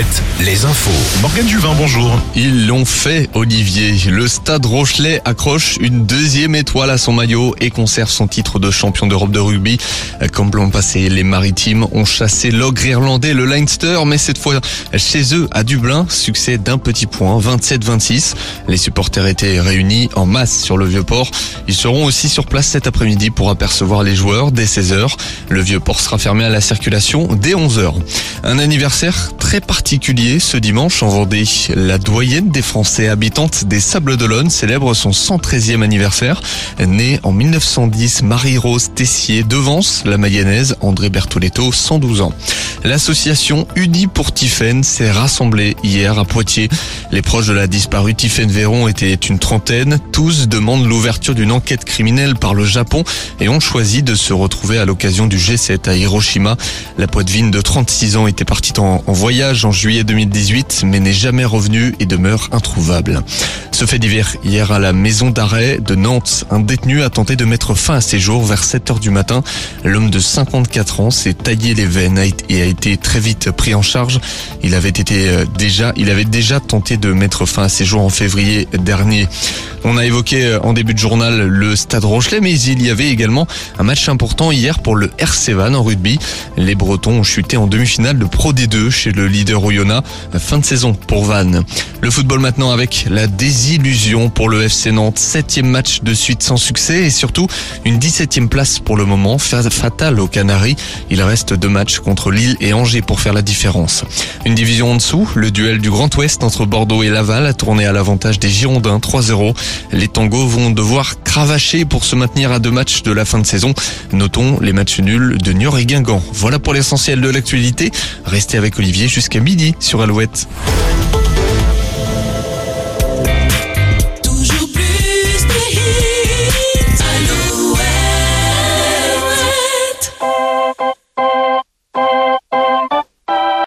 Alouette, les infos. Morgane Juvin, bonjour. Ils l'ont fait, Olivier. Le Stade Rochelet accroche une deuxième étoile à son maillot et conserve son titre de champion d'Europe de rugby. Comme l'an passé, les Maritimes ont chassé l'ogre irlandais, le Leinster, mais cette fois chez eux à Dublin, succès d'un petit point, 27-26. Les supporters étaient réunis en masse sur le Vieux-Port. Ils seront aussi sur place cet après-midi pour apercevoir les joueurs dès 16h. Le Vieux-Port sera fermé à la circulation dès 11h. Un anniversaire très particulier ce dimanche en Vendée. La doyenne des Français habitantes des Sables d'Olonne célèbre son 113e anniversaire. Née en 1910, Marie-Rose Tessier devance la mayonnaise André Bertoletto, 112 ans. L'association Unis pour Tiffaine s'est rassemblée hier à Poitiers. Les proches de la disparue Tiffaine Véron étaient une trentaine. Tous demandent l'ouverture d'une enquête criminelle par le Japon et ont choisi de se retrouver à l'occasion du G7 à Hiroshima. La poitevine de 36 ans était partie en voyage en juillet 2018 mais n'est jamais revenue et demeure introuvable. Ce fait divers hier à la maison d'arrêt de Nantes, un détenu a tenté de mettre fin à ses jours vers 7 heures du matin. L'homme de 54 ans s'est taillé les veines et a été très vite pris en charge. Il avait été euh, déjà, il avait déjà tenté de mettre fin à ses jours en février dernier. On a évoqué euh, en début de journal le Stade Rochelet, mais il y avait également un match important hier pour le RC Van en rugby. Les Bretons ont chuté en demi-finale de Pro D2 chez le leader Oyonnax. Fin de saison pour Van. Le football maintenant avec la désillusion pour le FC Nantes. Septième match de suite sans succès et surtout une 17e place pour le moment, fatale aux Canaries. Il reste deux matchs contre Lille et Angers pour faire la différence. Une division en dessous, le duel du Grand Ouest entre Bordeaux et Laval a tourné à l'avantage des Girondins 3-0. Les tangos vont devoir cravacher pour se maintenir à deux matchs de la fin de saison. Notons les matchs nuls de Niort et Guingamp. Voilà pour l'essentiel de l'actualité. Restez avec Olivier jusqu'à midi sur Alouette.